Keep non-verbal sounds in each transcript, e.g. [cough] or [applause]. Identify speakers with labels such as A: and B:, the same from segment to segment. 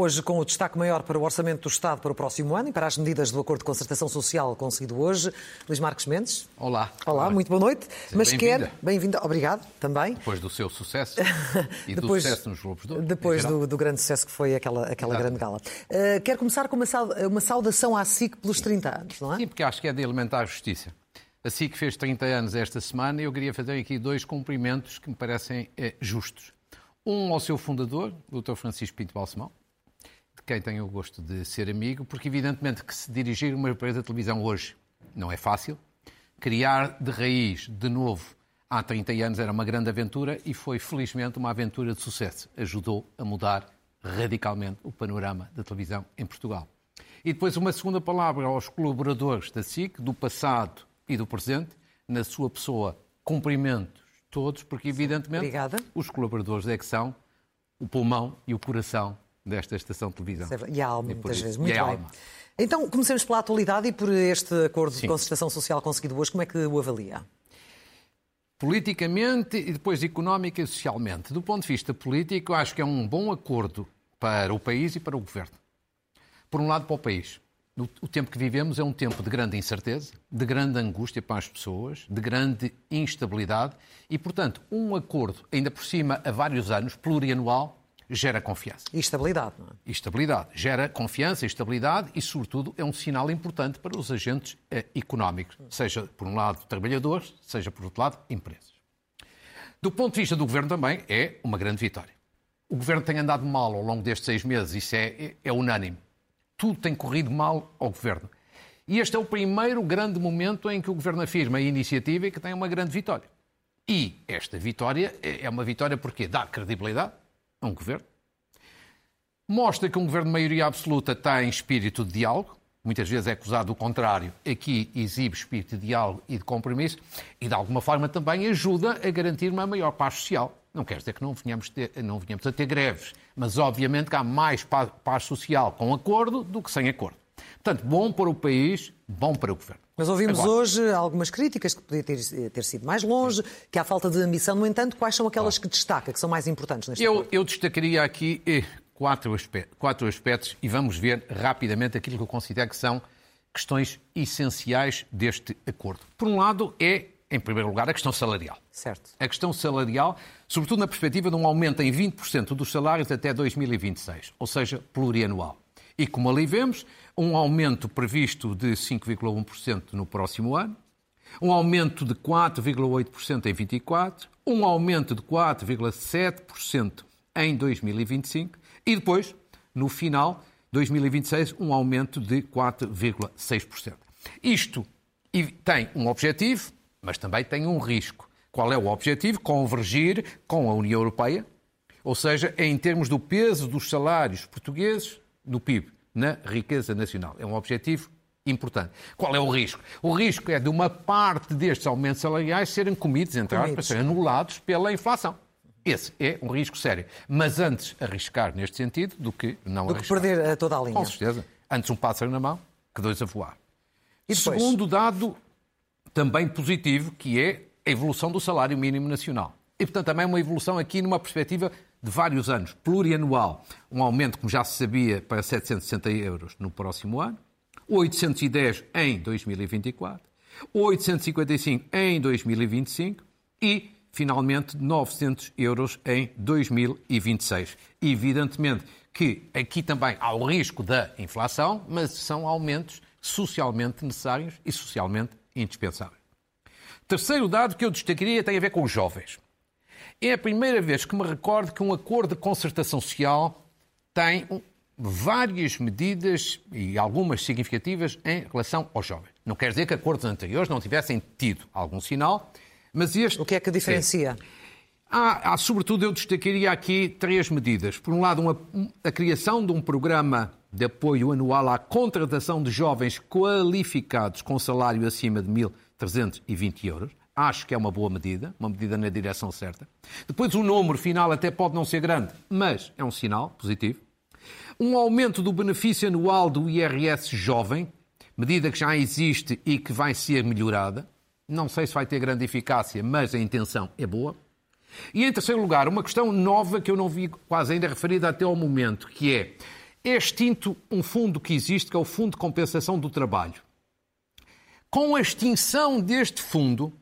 A: Hoje, com o destaque maior para o Orçamento do Estado para o próximo ano e para as medidas do Acordo de Concertação Social conseguido hoje, Luís Marcos Mendes.
B: Olá.
A: Olá, muito boa noite.
B: Seja
A: Mas
B: bem-vinda.
A: quer. Bem-vinda, obrigado também.
B: Depois do seu sucesso [laughs] e
A: Depois-
B: do sucesso nos Globos em
A: Depois do, do grande sucesso que foi aquela, aquela grande gala. Uh, quero começar com uma, sau- uma saudação à SIC pelos 30 anos, não é?
B: Sim, porque acho que é de elementar justiça. Assim que fez 30 anos esta semana, eu queria fazer aqui dois cumprimentos que me parecem eh, justos. Um ao seu fundador, o Dr. Francisco Pinto Balsemão, de quem tenho o gosto de ser amigo, porque evidentemente que se dirigir uma empresa de televisão hoje não é fácil. Criar de raiz, de novo, há 30 anos era uma grande aventura e foi felizmente uma aventura de sucesso. Ajudou a mudar radicalmente o panorama da televisão em Portugal. E depois uma segunda palavra aos colaboradores da SIC, do passado e do presente, na sua pessoa, cumprimentos todos, porque evidentemente
A: Obrigada.
B: os colaboradores é que são o pulmão e o coração desta estação de televisão.
A: E a alma,
B: por
A: muitas
B: isso-
A: vezes. Muito bem.
B: alma.
A: Então, comecemos pela atualidade e por este acordo de
B: Sim.
A: concertação social conseguido hoje. Como é que o avalia?
B: Politicamente e depois económica e socialmente. Do ponto de vista político, acho que é um bom acordo para o país e para o governo. Por um lado, para o país. O o tempo que vivemos é um tempo de grande incerteza, de grande angústia para as pessoas, de grande instabilidade e, portanto, um acordo, ainda por cima, a vários anos, plurianual, gera confiança.
A: E estabilidade, não é?
B: E estabilidade. Gera confiança e estabilidade e, sobretudo, é um sinal importante para os agentes eh, económicos, seja, por um lado, trabalhadores, seja, por outro lado, empresas. Do ponto de vista do governo também, é uma grande vitória. O governo tem andado mal ao longo destes seis meses, isso é, é, é unânime. Tudo tem corrido mal ao governo. E este é o primeiro grande momento em que o governo afirma a iniciativa e que tem uma grande vitória. E esta vitória é é uma vitória porque dá credibilidade a um governo, mostra que um governo de maioria absoluta tem espírito de diálogo, muitas vezes é acusado do contrário, aqui exibe espírito de diálogo e de compromisso, e de alguma forma também ajuda a garantir uma maior paz social. Não quer dizer que não venhamos, ter, não venhamos a ter greves, mas obviamente que há mais paz, paz social com acordo do que sem acordo. Portanto, bom para o país, bom para o governo.
A: Mas ouvimos
B: Agora,
A: hoje algumas críticas que podia ter, ter sido mais longe, que há falta de ambição. No entanto, quais são aquelas que destaca, que são mais importantes neste
B: Eu,
A: acordo?
B: eu destacaria aqui eh, quatro, aspe- quatro aspectos e vamos ver rapidamente aquilo que eu considero que são questões essenciais deste acordo. Por um lado, é, em primeiro lugar, a questão salarial.
A: Certo.
B: A questão salarial, sobretudo na perspectiva de um aumento em 20% dos salários até 2026, ou seja, plurianual. E como ali vemos, um aumento previsto de 5,1% no próximo ano, um aumento de 4,8% em 24, um aumento de 4,7% em 2025 e depois, no final, 2026, um aumento de 4,6%. Isto tem um objetivo, mas também tem um risco. Qual é o objetivo? Convergir com a União Europeia, ou seja, em termos do peso dos salários portugueses no PIB, na riqueza nacional. É um objetivo importante. Qual é o risco? O risco é de uma parte destes aumentos salariais serem comidos, entre aspas, anulados pela inflação. Esse é um risco sério. Mas antes arriscar neste sentido do que não
A: Do que
B: arriscar.
A: perder eh, toda a linha.
B: Com certeza. Antes um pássaro na mão que dois a voar.
A: E depois?
B: Segundo dado também positivo, que é a evolução do salário mínimo nacional. E, portanto, também uma evolução aqui numa perspectiva de vários anos, plurianual. Um aumento, como já se sabia, para 760 euros no próximo ano, 810 em 2024, 855 em 2025 e, finalmente, 900 euros em 2026. Evidentemente que aqui também há o risco da inflação, mas são aumentos socialmente necessários e socialmente indispensáveis. Terceiro dado que eu destacaria tem a ver com os jovens. É a primeira vez que me recordo que um acordo de concertação social tem várias medidas e algumas significativas em relação aos jovens. Não quer dizer que acordos anteriores não tivessem tido algum sinal, mas este.
A: O que é que diferencia?
B: Há, há, sobretudo, eu destacaria aqui três medidas. Por um lado, uma- a criação de um programa de apoio anual à contratação de jovens qualificados com salário acima de 1.320 euros. Acho que é uma boa medida, uma medida na direção certa. Depois, o número final até pode não ser grande, mas é um sinal positivo. Um aumento do benefício anual do IRS jovem, medida que já existe e que vai ser melhorada. Não sei se vai ter grande eficácia, mas a intenção é boa. E em terceiro lugar, uma questão nova que eu não vi quase ainda referida até ao momento, que é é extinto um fundo que existe, que é o Fundo de Compensação do Trabalho. Com a extinção deste fundo,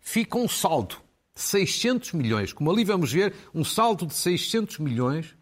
B: fica um saldo de 600 milhões. Como ali vamos ver, um saldo de 600 milhões.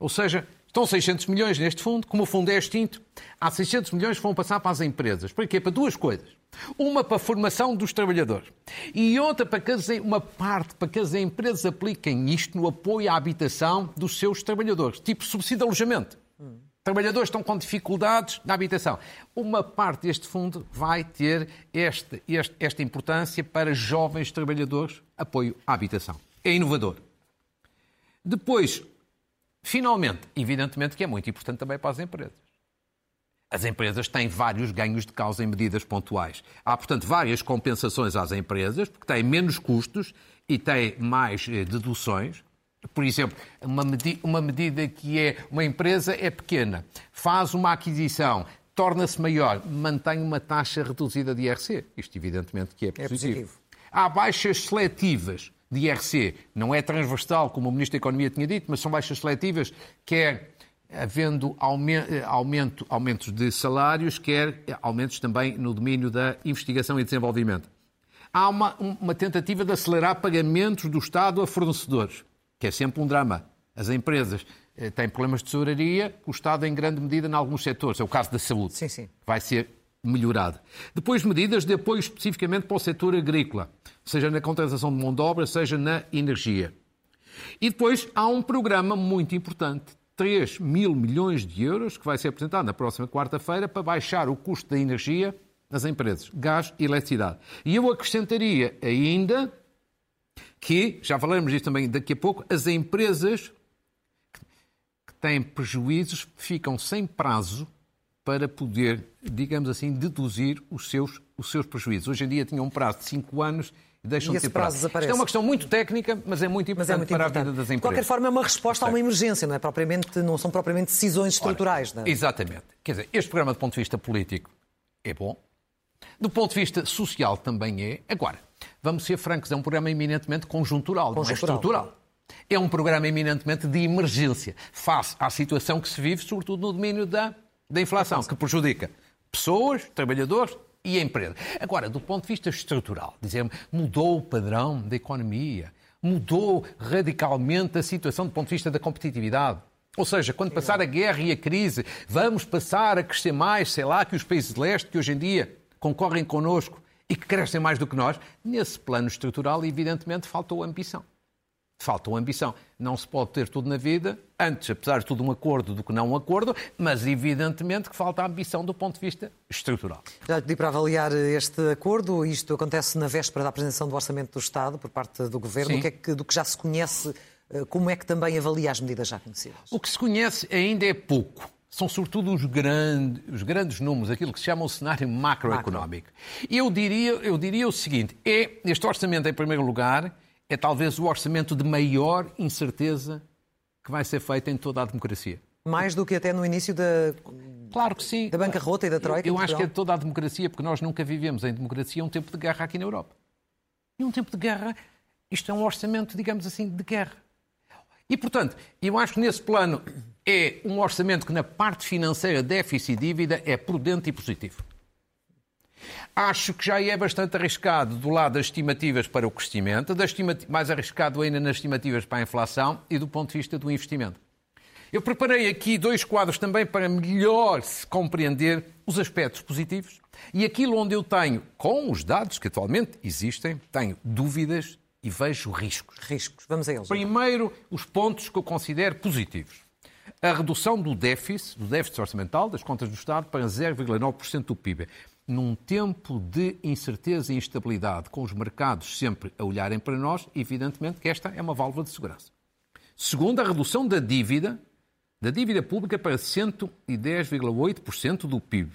B: Ou seja, estão 600 milhões neste fundo, como o fundo é extinto, há 600 milhões que vão passar para as empresas. Para quê? Para duas coisas. Uma para a formação dos trabalhadores e outra para que as, uma parte para que as empresas apliquem isto no apoio à habitação dos seus trabalhadores, tipo subsídio de alojamento. Hum. Trabalhadores estão com dificuldades na habitação. Uma parte deste fundo vai ter este, este, esta importância para jovens trabalhadores, apoio à habitação. É inovador. Depois, finalmente, evidentemente que é muito importante também para as empresas. As empresas têm vários ganhos de causa em medidas pontuais. Há, portanto, várias compensações às empresas, porque têm menos custos e têm mais eh, deduções. Por exemplo, uma, medi uma medida que é uma empresa é pequena, faz uma aquisição, torna-se maior, mantém uma taxa reduzida de IRC. Isto, evidentemente, que é positivo. É positivo. Há baixas seletivas de IRC. Não é transversal, como o Ministro da Economia tinha dito, mas são baixas seletivas, quer havendo aumento, aumentos de salários, quer aumentos também no domínio da investigação e desenvolvimento. Há uma, uma tentativa de acelerar pagamentos do Estado a fornecedores que é sempre um drama. As empresas eh, têm problemas de tesouraria, o Estado, em grande medida, em alguns setores. É o caso da saúde.
A: Sim, sim.
B: Vai ser melhorado. Depois, medidas de apoio especificamente para o setor agrícola, seja na contratação de mão de obra, seja na energia. E depois há um programa muito importante, 3 mil milhões de euros, que vai ser apresentado na próxima quarta-feira para baixar o custo da energia nas empresas, gás e eletricidade. E eu acrescentaria ainda que, já falaremos disso também daqui a pouco, as empresas que têm prejuízos ficam sem prazo para poder, digamos assim, deduzir os seus, os seus prejuízos. Hoje em dia tinham um prazo de 5 anos e deixam
A: e
B: de ter
A: prazo.
B: Isto é uma questão muito técnica, mas é muito importante, é muito para importante. a vida das empresas. De
A: qualquer forma, é uma resposta a uma emergência, não, é propriamente, não são propriamente decisões estruturais.
B: Ora, não é? Exatamente. Quer dizer, este programa, do ponto de vista político, é bom. Do ponto de vista social, também é. Agora, vamos ser francos, é um programa eminentemente conjuntural, conjuntural. não é estrutural. É um programa eminentemente de emergência, face à situação que se vive, sobretudo no domínio da, da inflação, que prejudica pessoas, trabalhadores e empresas. Agora, do ponto de vista estrutural, dizemos, mudou o padrão da economia, mudou radicalmente a situação do ponto de vista da competitividade. Ou seja, quando passar a guerra e a crise, vamos passar a crescer mais, sei lá, que os países de leste, que hoje em dia concorrem connosco e que crescem mais do que nós, nesse plano estrutural, evidentemente, faltou ambição. Faltou ambição. Não se pode ter tudo na vida, antes, apesar de tudo, um acordo do que não um acordo, mas evidentemente que falta ambição do ponto de vista estrutural.
A: Já pedi para avaliar este acordo. Isto acontece na véspera da apresentação do Orçamento do Estado por parte do Governo. Que é que, do que já se conhece, eh, como é que também avalia as medidas já conhecidas?
B: O que se conhece ainda é pouco são sobretudo os grandes, os grandes números, aquilo que se chama o cenário macroeconómico. Macro. Eu diria, eu diria o seguinte: é este orçamento, em primeiro lugar, é talvez o orçamento de maior incerteza que vai ser feito em toda a democracia.
A: Mais do que até no início da,
B: claro que sim.
A: da bancarrota e da troika?
B: Eu, eu acho que é toda a democracia, porque nós nunca vivemos em democracia um tempo de guerra aqui na Europa. E um tempo de guerra, isto é um orçamento, digamos assim, de guerra. E, portanto, eu acho que nesse plano é um orçamento que, na parte financeira, déficit e dívida, é prudente e positivo. Acho que já é bastante arriscado do lado das estimativas para o crescimento, mais arriscado ainda nas estimativas para a inflação e do ponto de vista do investimento. Eu preparei aqui dois quadros também para melhor se compreender os aspectos positivos e aquilo onde eu tenho, com os dados que atualmente existem, tenho dúvidas e vejo riscos.
A: Riscos, vamos a eles.
B: Primeiro, os pontos que eu considero positivos a redução do déficit, do déficit orçamental das contas do Estado para 0,9% do PIB. Num tempo de incerteza e instabilidade, com os mercados sempre a olharem para nós, evidentemente que esta é uma válvula de segurança. Segundo, a redução da dívida, da dívida pública para 110,8% do PIB.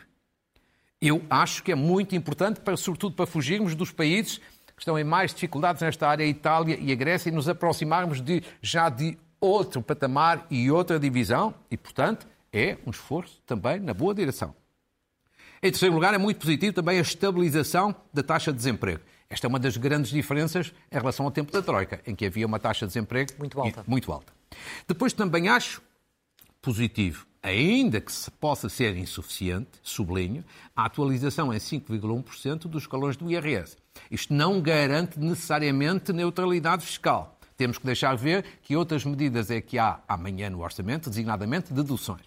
B: Eu acho que é muito importante, para, sobretudo para fugirmos dos países que estão em mais dificuldades nesta área, a Itália e a Grécia, e nos aproximarmos de, já de outro patamar e outra divisão, e, portanto, é um esforço também na boa direção. Em terceiro lugar, é muito positivo também a estabilização da taxa de desemprego. Esta é uma das grandes diferenças em relação ao tempo da Troika, em que havia uma taxa de desemprego
A: muito alta.
B: Muito alta. Depois também acho positivo ainda que possa ser insuficiente, sublinho, a atualização é 5,1% dos escalões do IRS. Isto não garante necessariamente neutralidade fiscal. Temos que deixar ver que outras medidas é que há amanhã no orçamento, designadamente deduções.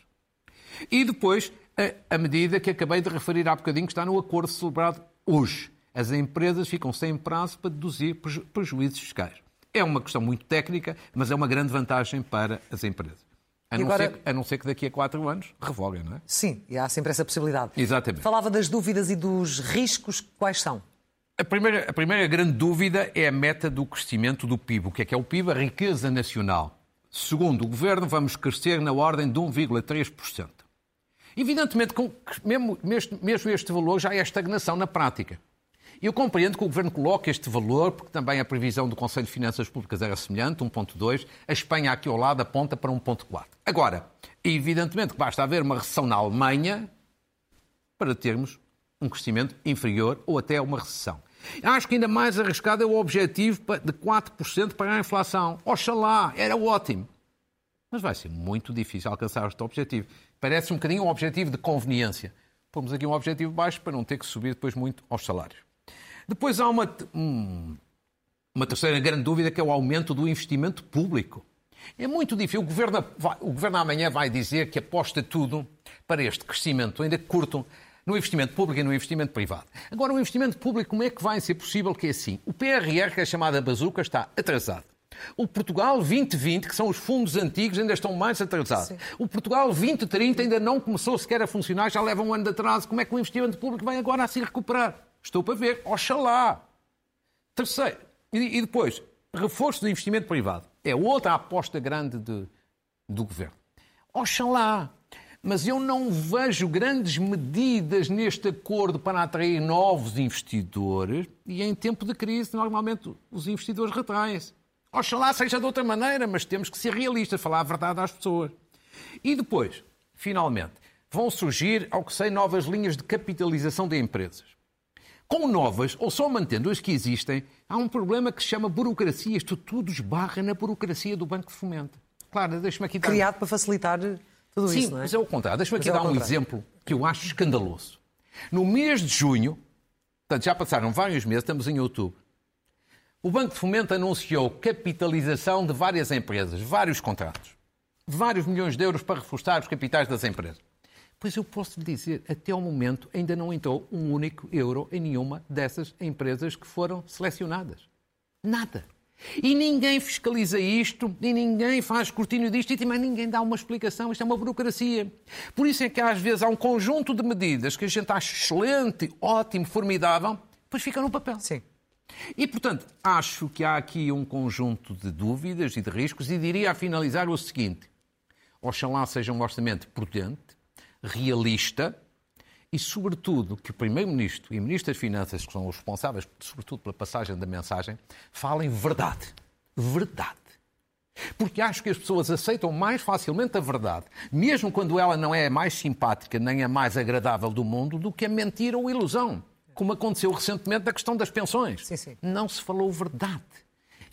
B: E depois, a, a medida que acabei de referir há bocadinho, que está no acordo celebrado hoje. As empresas ficam sem prazo para deduzir prejuízos fiscais. É uma questão muito técnica, mas é uma grande vantagem para as empresas. A não, agora... ser, a não ser que daqui a quatro anos revoguem, não é?
A: Sim, e há sempre essa possibilidade.
B: Exatamente.
A: Falava das dúvidas e dos riscos, quais são?
B: A primeira, a primeira grande dúvida é a meta do crescimento do PIB. O que é que é o PIB? A riqueza nacional. Segundo o Governo, vamos crescer na ordem de 1,3%. Evidentemente, mesmo, mesmo este valor já é estagnação na prática. Eu compreendo que o Governo coloque este valor, porque também a previsão do Conselho de Finanças Públicas era semelhante, 1.2. A Espanha aqui ao lado aponta para 1.4. Agora, evidentemente que basta haver uma recessão na Alemanha para termos um crescimento inferior ou até uma recessão. Acho que ainda mais arriscado é o objetivo de 4% para a inflação. Oxalá, era ótimo. Mas vai ser muito difícil alcançar este objetivo. Parece um bocadinho um objetivo de conveniência. Pomos aqui um objetivo baixo para não ter que subir depois muito aos salários. Depois há uma, uma terceira grande dúvida que é o aumento do investimento público. É muito difícil. O governo, o governo amanhã vai dizer que aposta tudo para este crescimento, ainda curto, no investimento público e no investimento privado. Agora, o investimento público, como é que vai ser possível que é assim? O PRR, que é chamada bazuca, está atrasado. O Portugal 2020, que são os fundos antigos, ainda estão mais atrasados. Sim. O Portugal 2030 ainda não começou sequer a funcionar, já leva um ano de atraso. Como é que o investimento público vai agora a se recuperar? Estou para ver. Oxalá. Terceiro. E, depois, reforço do investimento privado. É outra aposta grande de, do governo. Oxalá mas eu não vejo grandes medidas neste acordo para atrair novos investidores e em tempo de crise, normalmente, os investidores retraem-se. Oxalá seja de outra maneira, mas temos que ser realistas, falar a verdade às pessoas. E depois, finalmente, vão surgir, ao que sei, novas linhas de capitalização de empresas. Com novas, ou só mantendo as que existem, há um problema que se chama burocracia. Isto tudo esbarra na burocracia do Banco de Fomento. Claro, deixa-me aqui
A: dar... Criado para facilitar tudo
B: Sim,
A: isso, não é?
B: mas é o contrário. Deixa-me aqui é dar um exemplo que eu acho escandaloso. No mês de junho, portanto já passaram vários meses, estamos em outubro, o Banco de Fomento anunciou capitalização de várias empresas, vários contratos, vários milhões de euros para reforçar os capitais das empresas. Pois eu posso lhe dizer, até ao momento ainda não entrou um único euro em nenhuma dessas empresas que foram selecionadas. Nada. E ninguém fiscaliza isto, e ninguém faz escrutínio disto, e também ninguém dá uma explicação. Isto é uma burocracia. Por isso é que às vezes há um conjunto de medidas que a gente acha excelente, ótimo, formidável, depois fica no papel.
A: Sim.
B: E, portanto, acho que há aqui um conjunto de dúvidas e de riscos, e diria a finalizar o seguinte: oxalá seja um orçamento prudente, realista, e, sobretudo, que o Primeiro-Ministro e o Ministro das Finanças, que são os responsáveis, sobretudo, pela passagem da mensagem, falem verdade. Verdade. Porque acho que as pessoas aceitam mais facilmente a verdade, mesmo quando ela não é a mais simpática nem a mais agradável do mundo, do que a mentira ou a ilusão. Como aconteceu recentemente na questão das pensões.
A: Sim, sim.
B: Não se falou verdade.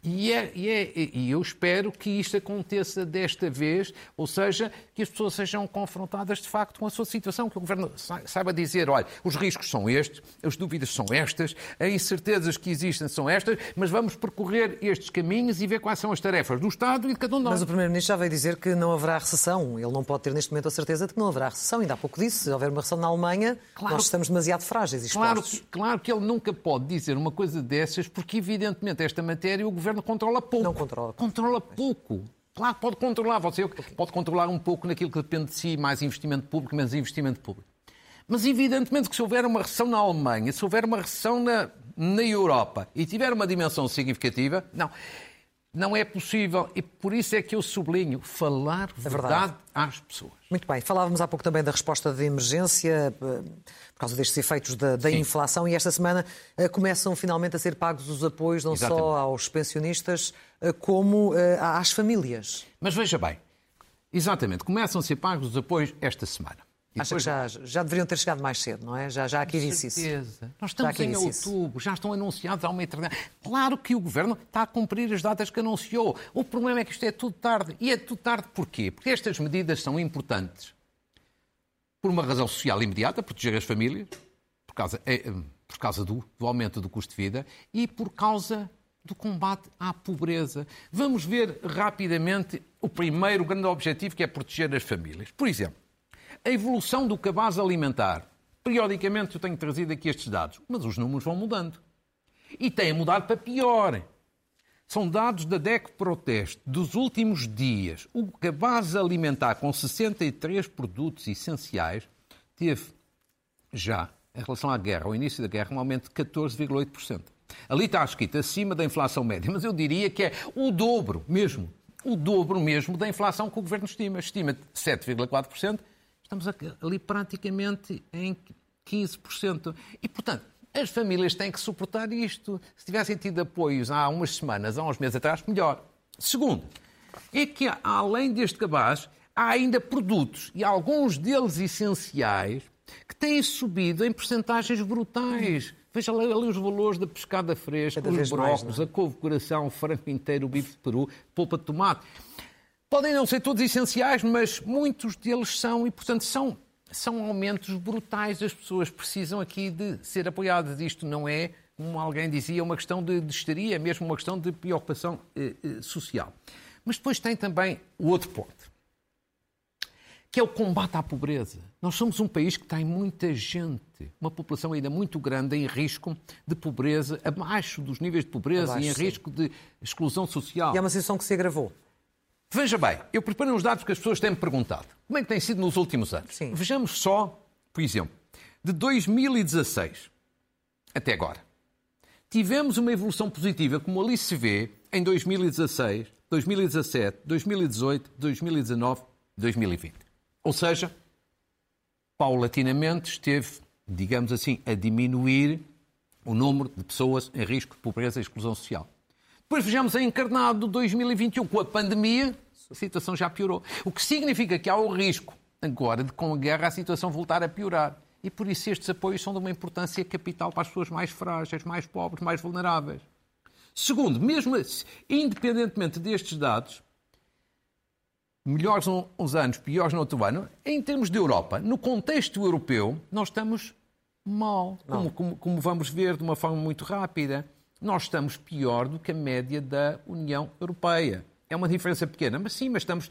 B: E, é, e, é, e, eu espero que isto aconteça desta vez, ou seja, que as pessoas sejam confrontadas de facto com a sua situação, que o Governo saiba dizer, olha, os riscos são estes, as dúvidas são estas, as incertezas que existem são estas, mas vamos percorrer estes caminhos e ver quais são as tarefas do Estado e de cada um de nós.
A: Mas o Primeiro-Ministro já veio dizer que não haverá recessão. Ele não pode ter neste momento a certeza de que não haverá recessão. Ainda há pouco disse, se houver uma recessão na Alemanha, claro, nós estamos demasiado frágeis e
B: claro, claro que ele nunca pode dizer uma coisa dessas, porque evidentemente esta matéria o Governo governo controla pouco.
A: Não controla.
B: Controla pouco. Claro, pode controlar. Você pode controlar um pouco naquilo que depende de si, mais investimento público, menos investimento público. Mas, evidentemente, que se houver uma recessão na Alemanha, se houver uma recessão na, na Europa e tiver uma dimensão significativa, não. Não é possível. E por isso é que eu sublinho falar é verdade, verdade às pessoas.
A: Muito bem. Falávamos há pouco também da resposta de emergência eh, por causa destes efeitos da, da inflação e esta semana uh, começam finalmente a ser pagos os apoios não Exatamente. só aos pensionistas uh, como às famílias.
B: Mas veja bem, exatamente, começam a ser pagos os apoios esta semana.
A: Acha que já, já deveriam ter chegado mais cedo, não é? Já, já aqui disse isso.
B: Nós estamos em outubro, já estão anunciados há uma eternidade. Claro que o Governo está a cumprir as datas que anunciou. O problema é que isto é tudo tarde. E é tudo tarde porquê? Porque estas medidas são importantes. por uma razão social imediata, proteger as famílias, por causa, é, por causa do, do aumento do custo de vida e por causa do combate à pobreza. Vamos ver rapidamente o primeiro grande objetivo, que é proteger as famílias. Por exemplo, a evolução do cabaz alimentar. Periodicamente eu tenho trazido aqui estes dados, mas os números vão mudando. E têm mudado para pior. São dados da DEC Proteste dos últimos dias. O cabaz alimentar com 63 produtos essenciais teve já, em relação à guerra, ao início da guerra, um aumento de 14,8%. Ali está escrito acima da inflação média, mas eu diria que é o dobro mesmo, o dobro mesmo da inflação que o Governo estima. Estima 7,4%, estamos ali praticamente em 15%. E, portanto, as famílias têm que suportar isto. Se tivessem tido apoios há umas semanas, há uns meses atrás, melhor. Segundo, é que além deste cabaz, há ainda produtos, e alguns deles essenciais, que têm subido em percentagens brutais. Veja ali, ali os valores da pescada fresca, Cada os brócolis, é? a couve coração, o frango inteiro, o bife de peru, polpa de tomate. Podem não ser todos essenciais, mas muitos deles são, e portanto são, são aumentos brutais. As pessoas precisam aqui de ser apoiadas. Isto não é, como alguém dizia, uma questão de, de histeria, é mesmo uma questão de preocupação eh, eh, social. Mas depois tem também o outro ponto que é o combate à pobreza. Nós somos um país que tem muita gente, uma população ainda muito grande em risco de pobreza, abaixo dos níveis de pobreza abaixo, e em sim. risco de exclusão social.
A: E é uma situação que se agravou.
B: Veja bem, eu preparo uns dados que as pessoas têm-me perguntado. Como é que tem sido nos últimos anos? Sim. Vejamos só, por exemplo, de 2016 até agora. Tivemos uma evolução positiva, como ali se vê, em 2016, 2017, 2018, 2019, 2020. Ou seja, paulatinamente esteve, digamos assim, a diminuir o número de pessoas em risco de pobreza e exclusão social. Depois vejamos a encarnado de 2021, com a pandemia, a situação já piorou. O que significa que há o risco, agora, de com a guerra a situação voltar a piorar. E por isso estes apoios são de uma importância capital para as pessoas mais frágeis, mais pobres, mais vulneráveis. Segundo, mesmo independentemente destes dados, melhores uns anos, piores no outro ano, em termos de Europa, no contexto europeu, nós estamos mal, como, como, como, vamos ver de uma forma muito rápida. Nós estamos pior do que a média da União Europeia. É uma diferença pequena, mas sim, mas estamos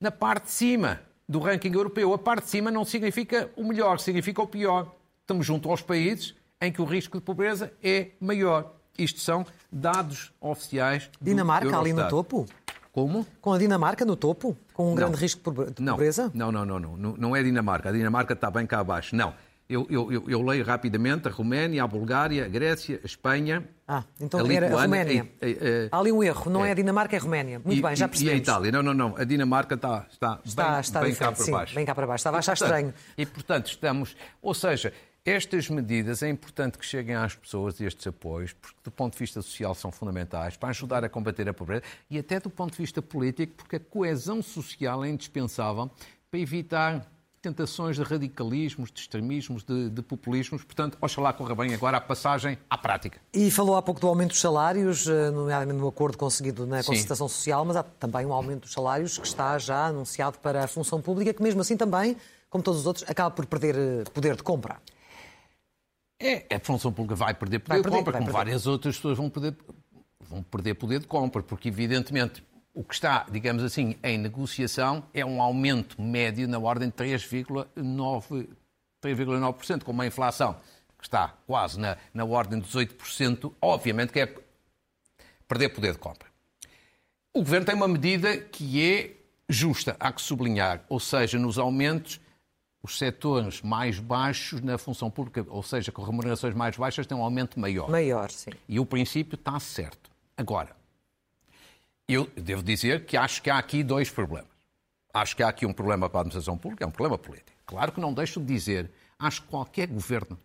B: na parte de cima do ranking europeu. A parte de cima não significa o melhor, significa o pior. Estamos junto aos países em que o risco de pobreza é maior. Isto são dados oficiais.
A: Dinamarca ali no topo?
B: Como?
A: Com a Dinamarca no topo? Com um não. grande risco de pobreza?
B: Não, não, não, não, não. Não é a Dinamarca. A Dinamarca está bem cá abaixo. Não. Eu, eu, eu, eu, leio rapidamente a Roménia, a Bulgária, a Grécia, a Espanha.
A: Ah, então a era a Roménia. E, e, e, Há ali um erro, não é, é a Dinamarca, é a Roménia. Muito bem, já percebemos.
B: E a Itália, não, não, não. A Dinamarca está, está, está, bem,
A: está
B: bem cá para
A: sim,
B: baixo.
A: Bem cá para baixo, estava a achar estranho.
B: E portanto estamos. Ou seja, estas medidas é importante que cheguem às pessoas estes apoios, porque do ponto de vista social são fundamentais para ajudar a combater a pobreza e até do ponto de vista político, porque a coesão social é indispensável para evitar tentações de radicalismos, de extremismos, de, de populismos. Portanto, oxalá corra bem agora a passagem à prática.
A: E falou há pouco do aumento dos salários, eh, nomeadamente no acordo conseguido na concertação social, mas há também um aumento dos salários que está já anunciado para a função pública, que mesmo assim também, como todos os outros, acaba por perder eh, poder de compra.
B: É, a função pública vai perder poder vai perder, de compra, como perder. várias outras pessoas vão perder, vão perder poder de compra, porque evidentemente o que está, digamos assim, em negociação é um aumento médio na ordem de 3,9%, com uma inflação que está quase na, na ordem dos 8%, obviamente que é perder poder de compra. O Governo tem uma medida que é justa, há que sublinhar, ou seja, nos aumentos os setores mais baixos na função pública, ou seja, com remunerações mais baixas, têm um aumento maior.
A: Maior, sim.
B: E o princípio está certo. Agora, eu devo dizer que acho que há aqui dois problemas. Acho que há aqui um problema para a administração pública, é um problema político. Claro que não deixo de dizer, acho que qualquer governo,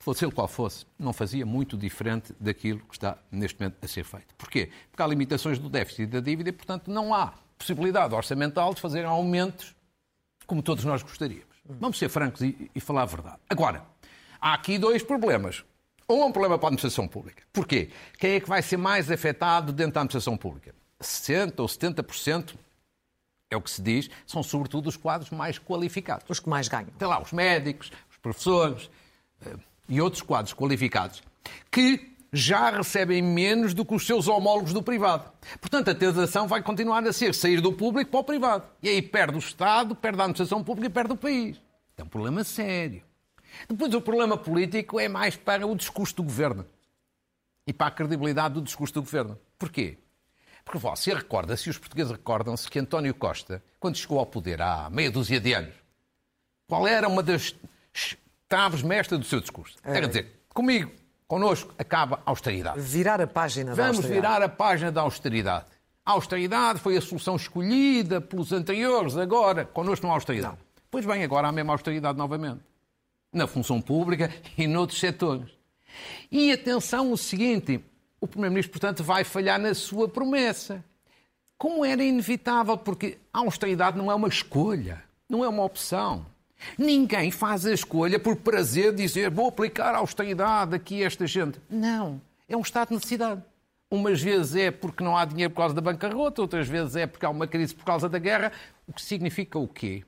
B: fosse ele qual fosse, não fazia muito diferente daquilo que está neste momento a ser feito. Porquê? Porque há limitações do déficit e da dívida e, portanto, não há possibilidade orçamental de fazer aumentos como todos nós gostaríamos. Vamos ser francos e, e falar a verdade. Agora, há aqui dois problemas. Um é um problema para a administração pública. Porquê? Quem é que vai ser mais afetado dentro da administração pública? 60% ou 70% é o que se diz, são sobretudo os quadros mais qualificados.
A: Os que mais ganham.
B: Tem lá os médicos, os professores eh, e outros quadros qualificados que já recebem menos do que os seus homólogos do privado. Portanto, a tentação vai continuar a ser sair do público para o privado. E aí perde o Estado, perde a administração pública e perde o país. É um problema sério. Depois, o problema político é mais para o discurso do governo e para a credibilidade do discurso do governo. Porquê? Porque você recorda-se, os portugueses recordam-se que António Costa, quando chegou ao poder há meia dúzia de anos, qual era uma das traves mestras do seu discurso? É. Era dizer, comigo, connosco, acaba a austeridade.
A: Virar a página da
B: Vamos
A: austeridade.
B: virar a página da austeridade. A austeridade foi a solução escolhida pelos anteriores, agora, connosco não há austeridade. Não. Pois bem, agora há a mesma austeridade novamente. Na função pública e noutros setores. E atenção o seguinte, o Primeiro-Ministro, portanto, vai falhar na sua promessa. Como era inevitável, porque a austeridade não é uma escolha, não é uma opção. Ninguém faz a escolha por prazer de dizer vou aplicar a austeridade aqui a esta gente. Não. É um estado de necessidade. Umas vezes é porque não há dinheiro por causa da bancarrota, outras vezes é porque há uma crise por causa da guerra. O que significa o quê?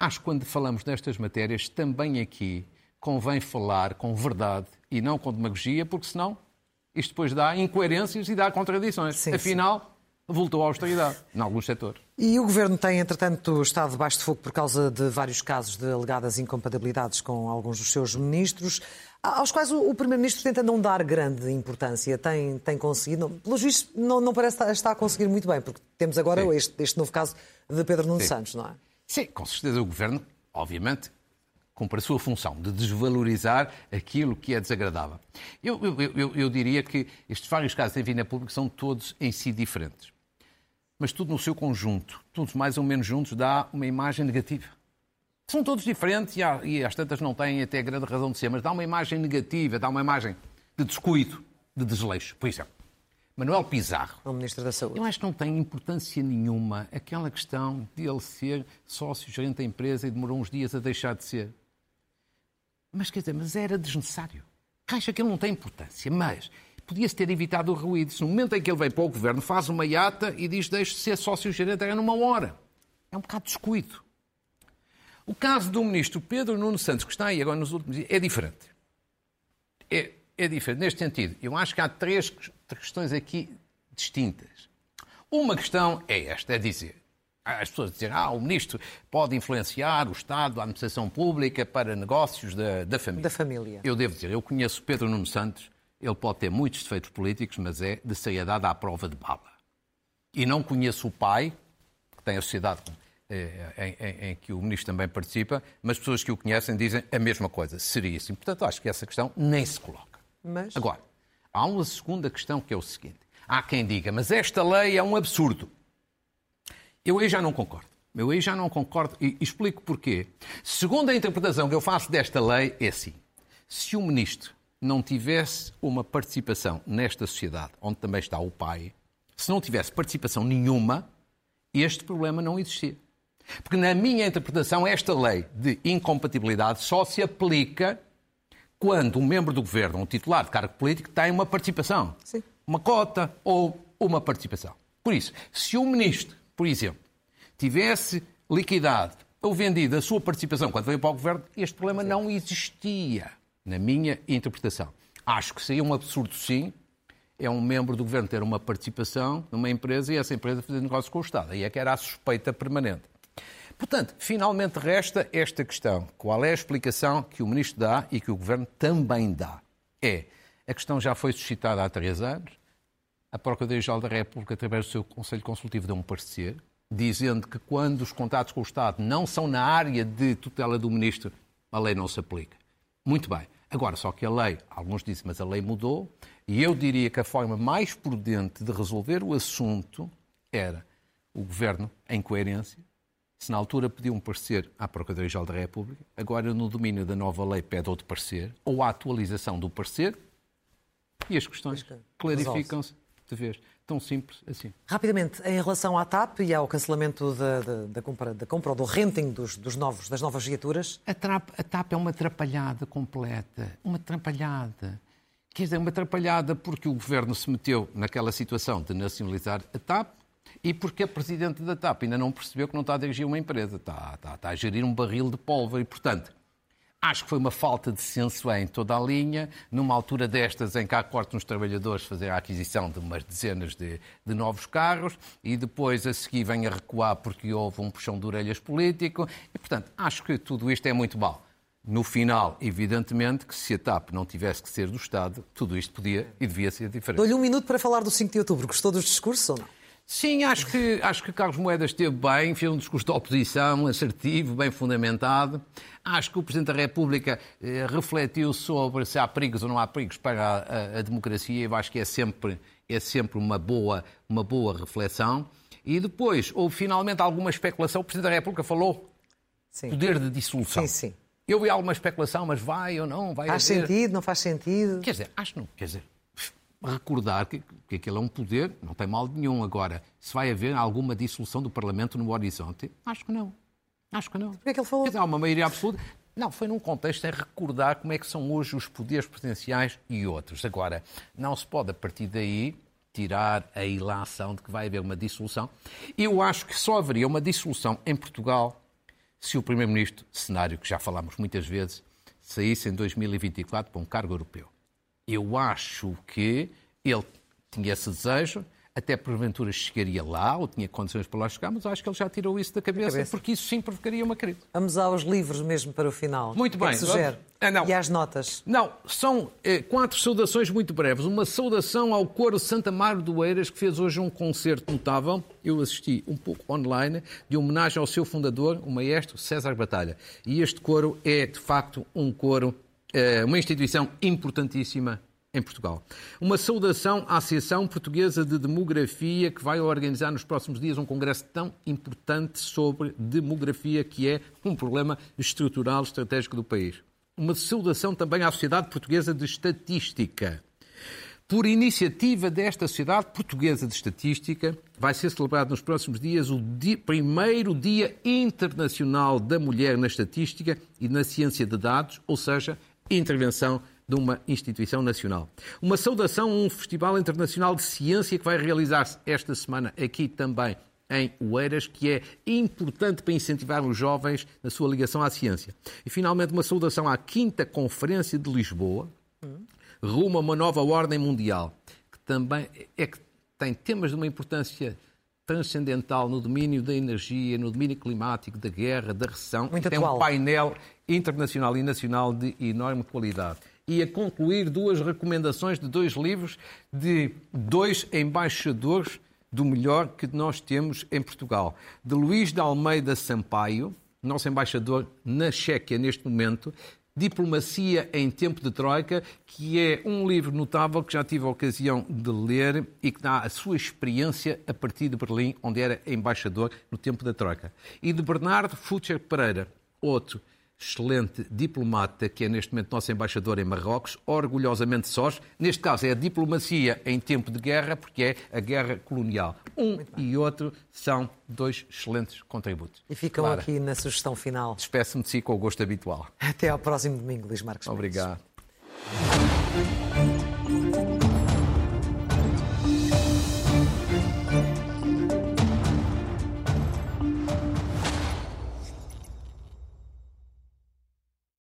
B: Acho que quando falamos destas matérias, também aqui convém falar com verdade e não com demagogia, porque senão isto depois dá incoerências e dá contradições. Sim, Afinal, sim. voltou à austeridade, em alguns setores.
A: E o Governo tem, entretanto, estado debaixo de fogo por causa de vários casos de alegadas incompatibilidades com alguns dos seus ministros, aos quais o, Primeiro-Ministro tenta não dar grande importância. Tem, tem conseguido, não, pelos vistos, não, não parece estar a conseguir muito bem, porque temos agora este, este, novo caso de Pedro Nuno Santos, não é?
B: Sim, com certeza o Governo, obviamente, cumpre a sua função de desvalorizar aquilo que é desagradável. Eu, eu, eu, eu diria que estes vários casos em vida pública são todos em si diferentes. Mas tudo no seu conjunto, todos mais ou menos juntos, dá uma imagem negativa. São todos diferentes e, há, e as tantas não têm até grande razão de ser, mas dá uma imagem negativa, dá uma imagem de descuido, de desleixo. Por exemplo, Manuel Pizarro.
A: O Ministro da Saúde.
B: Eu acho que não tem importância nenhuma aquela questão de ele ser sócio-gerente da empresa e demorou uns dias a deixar de ser. Mas quer dizer, mas era desnecessário. Acha que ele não tem importância, mas podia-se ter evitado o ruído. Se no momento em que ele vem para o governo, faz uma iata e diz deixe de ser sócio-gerente, era numa hora. É um bocado descuido. O caso do ministro Pedro Nuno Santos, que está aí agora nos últimos dias, é diferente. É, é diferente neste sentido. Eu acho que há três questões aqui distintas. Uma questão é esta, é dizer, as pessoas dizem, ah, o ministro pode influenciar o Estado, a administração pública para negócios da, da família.
A: Da família.
B: Eu devo dizer, eu conheço Pedro Nuno Santos, ele pode ter muitos defeitos políticos, mas é de seriedade à prova de bala. E não conheço o pai, que tem a sociedade eh, em, em, em, que o ministro também participa, mas pessoas que o conhecem dizem a mesma coisa, seríssimo. Portanto, acho que essa questão nem se coloca.
A: Mas...
B: Agora, há uma segunda questão que é o seguinte. Há quem diga, mas esta lei é um absurdo. Eu aí já não concordo. Eu aí já não concordo e explico porquê. Segundo a interpretação que eu faço desta lei, é assim. Se o ministro não tivesse uma participação nesta sociedade, onde também está o pai, se não tivesse participação nenhuma, este problema não existia. Porque, na minha interpretação, esta lei de incompatibilidade só se aplica quando um membro do governo, um titular de cargo político, tem uma participação.
A: Sim.
B: Uma cota ou uma participação. Por isso, se o ministro por exemplo, tivesse liquidado ou vendido a sua participação quando veio para o governo, este problema não existia, na minha interpretação. Acho que seria um absurdo, sim, é um membro do governo ter uma participação numa empresa e essa empresa fazer negócio com o Estado. Aí é que era a suspeita permanente. Portanto, finalmente resta esta questão. Qual é a explicação que o Ministro dá e que o Governo também dá? É, a questão já foi suscitada há três anos, a Procuradoria-Geral da República, através do seu Conselho Consultivo, deu um parecer, dizendo que quando os contatos com o Estado não são na área de tutela do Ministro, a lei não se aplica. Muito bem. Agora, só que a lei, alguns dizem, mas a lei mudou, e eu diria que a forma mais prudente de resolver o assunto era o Governo, em coerência, se na altura pediu um parecer à Procuradoria-Geral da República, agora no domínio da nova lei pede outro parecer, ou a atualização do parecer, e as questões clarificam-se de vez. Tão simples assim.
A: Rapidamente, em relação à TAP e ao cancelamento da, da, da, compra, da compra ou do renting dos, dos novos, das novas viaturas?
B: A, trap, a TAP é uma atrapalhada completa. Uma atrapalhada. Quer dizer, uma atrapalhada porque o governo se meteu naquela situação de nacionalizar a TAP, E porque a Presidente da TAP ainda não percebeu que não está a dirigir uma empresa, está, está, está a gerir um barril de pólvora e, portanto, Acho que foi uma falta de senso em toda a linha, numa altura destas em que há corte nos trabalhadores fazer a aquisição de umas dezenas de, de, novos carros e depois a seguir vem a recuar porque houve um puxão de orelhas político e, portanto, acho que tudo isto é muito mal. No final, evidentemente, que se a TAP não tivesse que ser do Estado, tudo isto podia e devia ser diferente.
A: Dou-lhe um minuto para falar do 5 de outubro. Gostou dos discursos ou não?
B: Sim, acho que, acho que Carlos Moedas esteve bem, fez um discurso de oposição assertivo, bem fundamentado. Acho que o Presidente da República eh, refletiu sobre se há perigos ou não há perigos para a, a, democracia. Eu acho que é sempre, é sempre uma, boa, uma boa reflexão. E depois houve finalmente alguma especulação. O Presidente da República falou sim. poder de dissolução.
A: Sim, sim.
B: Eu vi alguma especulação, mas vai ou não? Vai
A: faz haver... sentido, não faz sentido?
B: Quer dizer, acho que não. Quer dizer, recordar que, que aquele é um poder, não tem mal nenhum. Agora, se vai haver alguma dissolução do Parlamento no horizonte, acho que não. Acho que não.
A: Por que é que ele falou?
B: Há uma maioria absoluta. Não, foi num contexto em recordar como é que são hoje os poderes presidenciais e outros. Agora, não se pode, a partir daí, tirar a ilação de que vai haver uma dissolução. Eu acho que só haveria uma dissolução em Portugal se o Primeiro-Ministro, cenário que já falámos muitas vezes, saísse em 2024 para um cargo europeu. Eu acho que ele tinha esse desejo, até porventura chegaria lá, ou tinha condições para lá chegar, mas acho que ele já tirou isso da cabeça, cabeça. porque isso sim provocaria uma crise.
A: Vamos aos livros mesmo para o final.
B: Muito
A: o
B: bem.
A: É que sugere? Ah, e às notas?
B: Não, são eh, quatro saudações muito breves. Uma saudação ao coro Santa Mário do Eiras, que fez hoje um concerto notável. Eu assisti um pouco online, de homenagem ao seu fundador, o maestro César Batalha. E este coro é, de facto, um coro é uma instituição importantíssima em Portugal. Uma saudação à Associação Portuguesa de Demografia, que vai organizar nos próximos dias um congresso tão importante sobre demografia, que é um problema estrutural estratégico do país. Uma saudação também à Sociedade Portuguesa de Estatística. Por iniciativa desta Sociedade Portuguesa de Estatística, vai ser celebrado nos próximos dias o dia, primeiro Dia Internacional da Mulher na Estatística e na Ciência de Dados, ou seja, intervenção de uma instituição nacional. Uma saudação a um Festival Internacional de Ciência que vai realizar-se esta semana aqui também em Oeiras, que é importante para incentivar os jovens na sua ligação à ciência. E, finalmente, uma saudação à quinta Conferência de Lisboa, rumo a uma nova ordem mundial, que também é que tem temas de uma importância transcendental no domínio da energia, no domínio climático, da guerra, da recessão.
A: Muito
B: tem
A: atual.
B: um painel internacional e nacional de enorme qualidade. E a concluir duas recomendações de dois livros de dois embaixadores do melhor que nós temos em Portugal. De Luís de Almeida Sampaio, nosso embaixador na Chequia neste momento, Diplomacia em Tempo de Troika, que é um livro notável que já tive a ocasião de ler e que dá a sua experiência a partir de Berlim, onde era embaixador no tempo da Troika. E de Bernardo Futcher Pereira, outro excelente diplomata, que é neste momento nosso embaixador em Marrocos, orgulhosamente sós. Neste caso é a diplomacia em tempo de guerra, porque é a guerra colonial. Um e outro são dois excelentes contributos.
A: E ficam Clara, aqui na sugestão final.
B: Despeço-me de si com o gosto habitual.
A: Até ao próximo domingo, Luís Marcos.
B: Obrigado. Mendes.